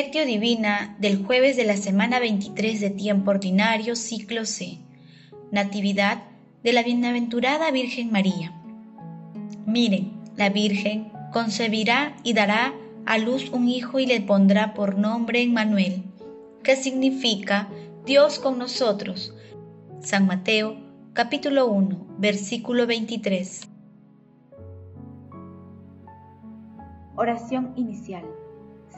Divina del jueves de la semana 23 de tiempo ordinario, ciclo C. Natividad de la Bienaventurada Virgen María. Miren, la Virgen concebirá y dará a luz un hijo y le pondrá por nombre Emmanuel, que significa Dios con nosotros. San Mateo, capítulo 1, versículo 23. Oración inicial.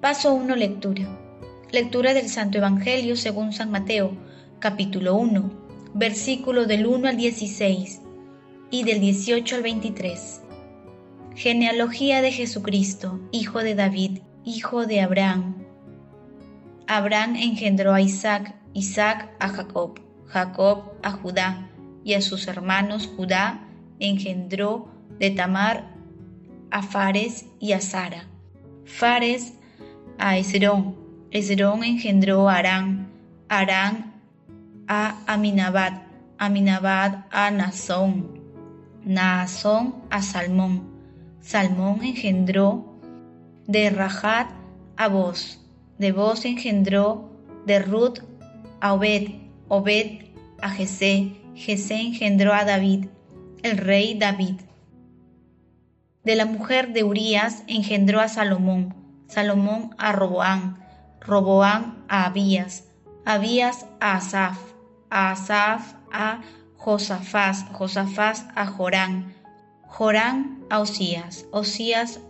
Paso 1. Lectura. Lectura del Santo Evangelio según San Mateo, capítulo 1, versículo del 1 al 16 y del 18 al 23. Genealogía de Jesucristo, hijo de David, hijo de Abraham. Abraham engendró a Isaac, Isaac a Jacob, Jacob a Judá, y a sus hermanos Judá engendró de Tamar a Fares y a Sara. Fares a Esrón. Esrón engendró a Arán, Arán a Aminabad, Aminabad a Nazón, Naasón a Salmón. Salmón engendró de Rajat a Boz, de Boz engendró de Ruth a Obed, Obed a Jesé, Jesé engendró a David, el rey David. De la mujer de Urías engendró a Salomón, Salomón a Roboán, Roboán a Abías, Abías a Asaf, Asaf a Josafás, Josafás a Jorán, Jorán a Osías, Osías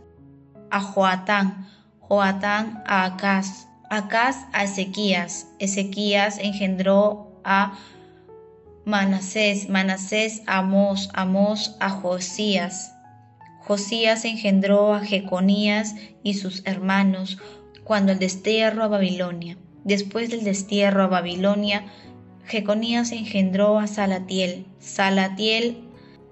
a Joatán, Joatán a Acaz, Acaz a Ezequías, Ezequías engendró a Manasés, Manasés a Amós, Amós a Josías, Josías engendró a Jeconías y sus hermanos cuando el destierro a Babilonia. Después del destierro a Babilonia, Jeconías engendró a Salatiel, Salatiel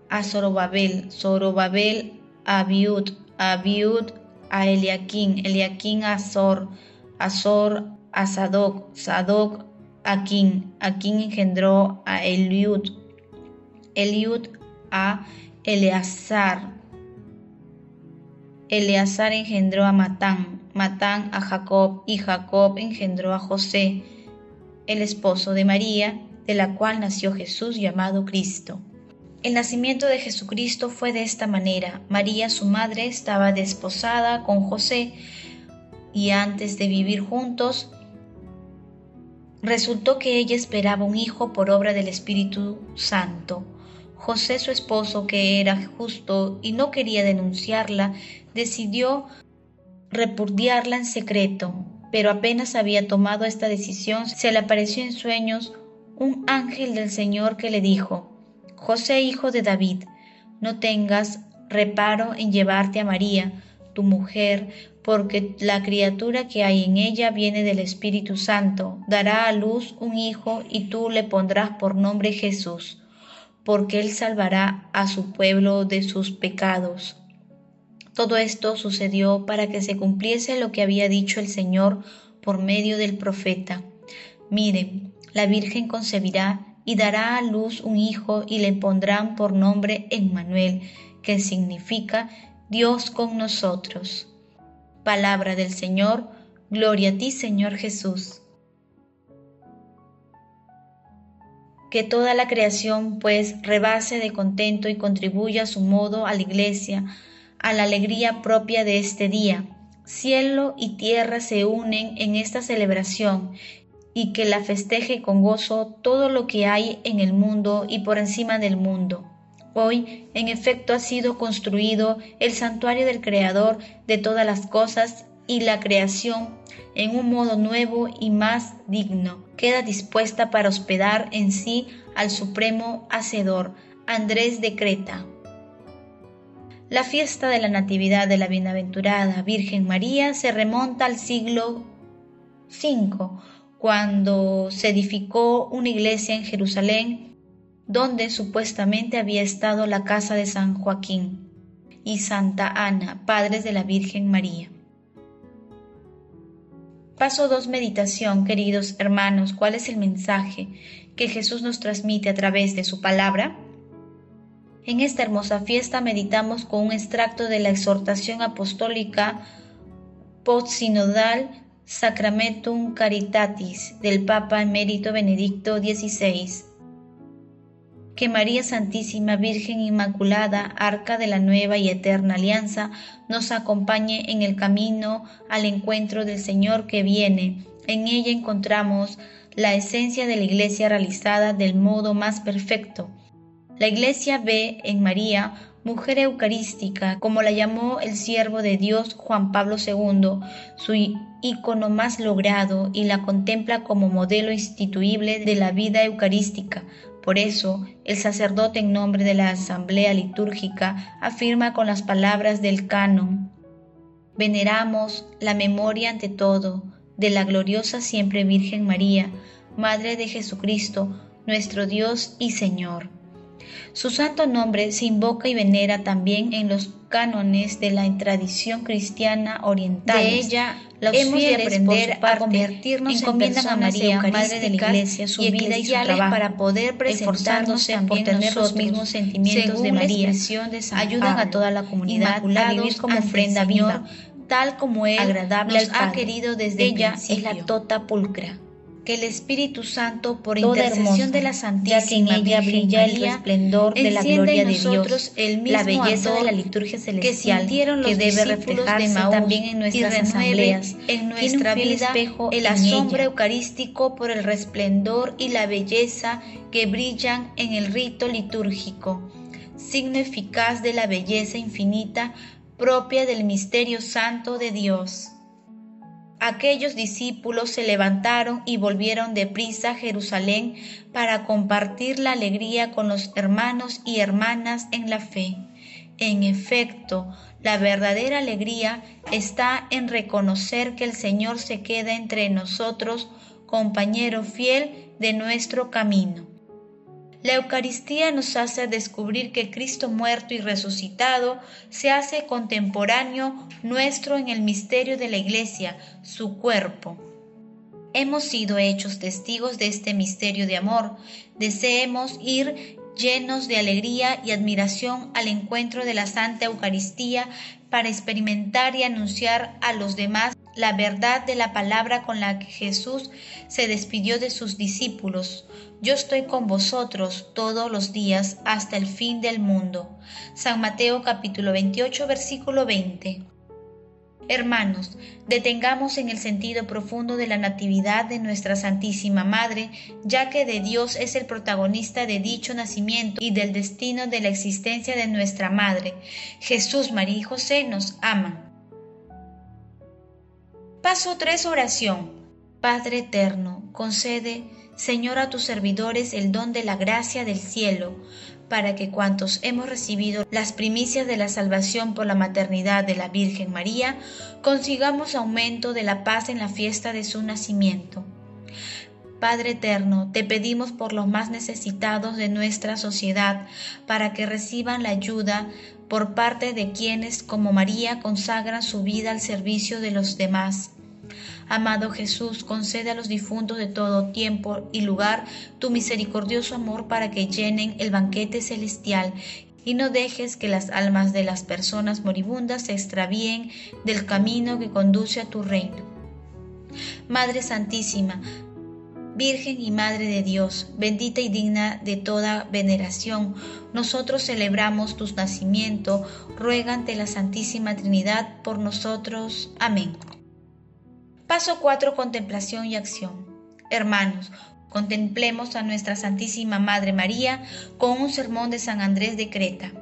a Zorobabel, Zorobabel a Abiud, Abiud a Eliaquín, Eliaquín a Azor, Azor a Sadoc, Sadoc a Quín, Aquín engendró a Eliud, Eliud a Eleazar, Eleazar engendró a Matán, Matán a Jacob y Jacob engendró a José, el esposo de María, de la cual nació Jesús llamado Cristo. El nacimiento de Jesucristo fue de esta manera. María, su madre, estaba desposada con José y antes de vivir juntos, resultó que ella esperaba un hijo por obra del Espíritu Santo. José, su esposo, que era justo y no quería denunciarla, decidió repudiarla en secreto, pero apenas había tomado esta decisión, se le apareció en sueños un ángel del Señor que le dijo, José, hijo de David, no tengas reparo en llevarte a María, tu mujer, porque la criatura que hay en ella viene del Espíritu Santo, dará a luz un hijo y tú le pondrás por nombre Jesús, porque él salvará a su pueblo de sus pecados. Todo esto sucedió para que se cumpliese lo que había dicho el Señor por medio del profeta. Miren, la Virgen concebirá y dará a luz un hijo y le pondrán por nombre Emmanuel, que significa Dios con nosotros. Palabra del Señor, gloria a ti Señor Jesús. Que toda la creación pues rebase de contento y contribuya a su modo a la iglesia, a la alegría propia de este día. Cielo y tierra se unen en esta celebración y que la festeje con gozo todo lo que hay en el mundo y por encima del mundo. Hoy, en efecto, ha sido construido el santuario del Creador de todas las cosas y la creación, en un modo nuevo y más digno, queda dispuesta para hospedar en sí al Supremo Hacedor, Andrés de Creta. La fiesta de la Natividad de la Bienaventurada Virgen María se remonta al siglo V, cuando se edificó una iglesia en Jerusalén donde supuestamente había estado la casa de San Joaquín y Santa Ana, padres de la Virgen María. Paso 2. Meditación, queridos hermanos. ¿Cuál es el mensaje que Jesús nos transmite a través de su palabra? En esta hermosa fiesta meditamos con un extracto de la exhortación apostólica post-sinodal Sacramentum Caritatis del Papa Emérito Benedicto XVI que María Santísima Virgen Inmaculada, Arca de la Nueva y Eterna Alianza, nos acompañe en el camino al encuentro del Señor que viene. En ella encontramos la esencia de la Iglesia realizada del modo más perfecto. La Iglesia ve en María mujer eucarística, como la llamó el siervo de Dios Juan Pablo II, su ícono más logrado, y la contempla como modelo instituible de la vida eucarística, por eso, el sacerdote en nombre de la asamblea litúrgica afirma con las palabras del canon, veneramos la memoria ante todo de la gloriosa siempre Virgen María, Madre de Jesucristo, nuestro Dios y Señor. Su santo nombre se invoca y venera también en los cánones de la tradición cristiana oriental. De ella los hemos de aprender a convertirnos en a María, Madre de la Iglesia, su vida y su trabajo, para poder presentarnos por tener los mismos sentimientos de María. De ayudan a toda la comunidad a vivir como ofrenda viva, tal como Él agradable nos ha querido desde ella es la tota pulcra que el Espíritu Santo, por intercesión de la Santísima ya brilla el esplendor de la gloria de Dios, el mismo la belleza de la liturgia celestial que, los debe reflejarse también en nuestras asambleas, en nuestra vida, el asombro eucarístico por el resplendor y la belleza que brillan en el rito litúrgico, signo eficaz de la belleza infinita propia del misterio santo de Dios. Aquellos discípulos se levantaron y volvieron deprisa a Jerusalén para compartir la alegría con los hermanos y hermanas en la fe. En efecto, la verdadera alegría está en reconocer que el Señor se queda entre nosotros, compañero fiel de nuestro camino. La Eucaristía nos hace descubrir que Cristo muerto y resucitado se hace contemporáneo nuestro en el misterio de la Iglesia, su cuerpo. Hemos sido hechos testigos de este misterio de amor. Deseemos ir llenos de alegría y admiración al encuentro de la Santa Eucaristía para experimentar y anunciar a los demás la verdad de la palabra con la que Jesús se despidió de sus discípulos. Yo estoy con vosotros todos los días hasta el fin del mundo. San Mateo capítulo 28 versículo 20. Hermanos, detengamos en el sentido profundo de la Natividad de nuestra Santísima Madre, ya que de Dios es el protagonista de dicho nacimiento y del destino de la existencia de nuestra Madre. Jesús, María y José nos aman. Paso 3. Oración. Padre eterno, concede, Señor, a tus servidores el don de la gracia del cielo, para que cuantos hemos recibido las primicias de la salvación por la maternidad de la Virgen María, consigamos aumento de la paz en la fiesta de su nacimiento. Padre eterno, te pedimos por los más necesitados de nuestra sociedad, para que reciban la ayuda por parte de quienes, como María, consagran su vida al servicio de los demás Amado Jesús, concede a los difuntos de todo tiempo y lugar tu misericordioso amor para que llenen el banquete celestial y no dejes que las almas de las personas moribundas se extravíen del camino que conduce a tu reino. Madre Santísima, Virgen y Madre de Dios, bendita y digna de toda veneración, nosotros celebramos tu nacimiento, ruega ante la Santísima Trinidad por nosotros. Amén. Paso 4. Contemplación y acción. Hermanos, contemplemos a nuestra Santísima Madre María con un sermón de San Andrés de Creta.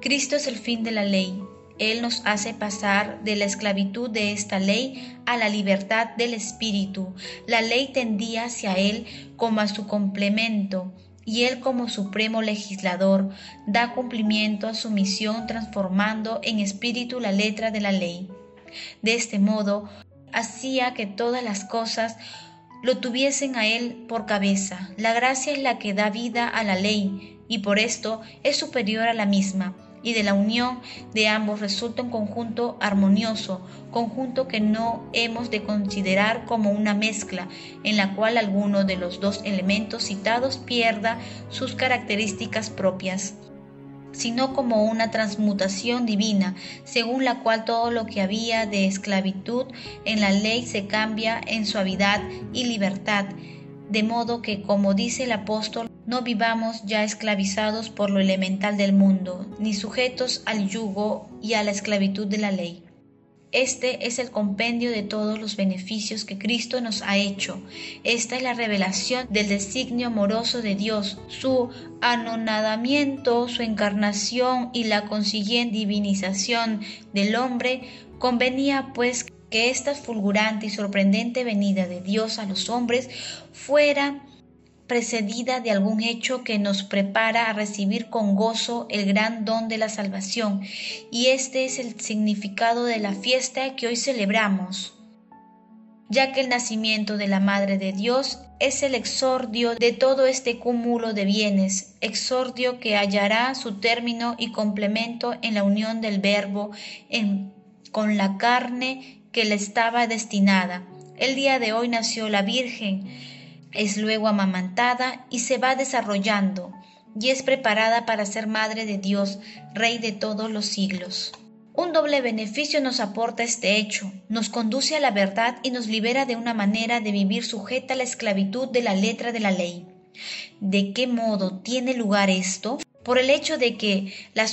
Cristo es el fin de la ley. Él nos hace pasar de la esclavitud de esta ley a la libertad del Espíritu. La ley tendía hacia Él como a su complemento. y Él como supremo legislador da cumplimiento a su misión transformando en espíritu la letra de la ley. De este modo, hacía que todas las cosas lo tuviesen a Él por cabeza. La gracia es la que da vida a la ley y por esto es superior a la misma y de la unión de ambos resulta un conjunto armonioso, conjunto que no hemos de considerar como una mezcla en la cual alguno de los dos elementos citados pierda sus características propias sino como una transmutación divina, según la cual todo lo que había de esclavitud en la ley se cambia en suavidad y libertad, de modo que, como dice el apóstol, no vivamos ya esclavizados por lo elemental del mundo, ni sujetos al yugo y a la esclavitud de la ley. Este es el compendio de todos los beneficios que Cristo nos ha hecho. Esta es la revelación del designio amoroso de Dios, su anonadamiento, su encarnación y la consiguiente divinización del hombre. Convenía pues que esta fulgurante y sorprendente venida de Dios a los hombres fuera precedida de algún hecho que nos prepara a recibir con gozo el gran don de la salvación, y este es el significado de la fiesta que hoy celebramos, ya que el nacimiento de la Madre de Dios es el exordio de todo este cúmulo de bienes, exordio que hallará su término y complemento en la unión del Verbo con la carne que le estaba destinada. El día de hoy nació la Virgen, es luego amamantada y se va desarrollando, y es preparada para ser Madre de Dios, Rey de todos los siglos. Un doble beneficio nos aporta este hecho, nos conduce a la verdad y nos libera de una manera de vivir sujeta a la esclavitud de la letra de la ley. ¿De qué modo tiene lugar esto? Por el hecho de que la,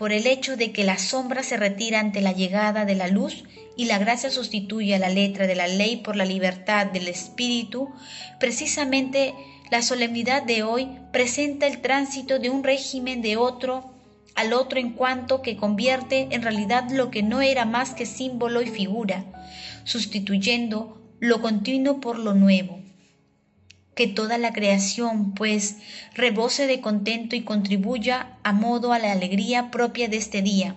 por el hecho de que la sombra se retira ante la llegada de la luz y la gracia sustituye a la letra de la ley por la libertad del espíritu, precisamente la solemnidad de hoy presenta el tránsito de un régimen de otro al otro en cuanto que convierte en realidad lo que no era más que símbolo y figura, sustituyendo lo continuo por lo nuevo que toda la creación, pues, rebose de contento y contribuya a modo a la alegría propia de este día.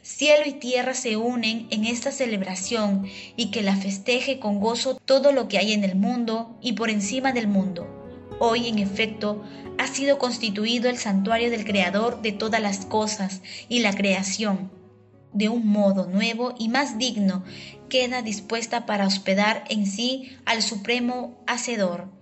Cielo y tierra se unen en esta celebración y que la festeje con gozo todo lo que hay en el mundo y por encima del mundo. Hoy, en efecto, ha sido constituido el santuario del Creador de todas las cosas y la creación, de un modo nuevo y más digno, queda dispuesta para hospedar en sí al Supremo Hacedor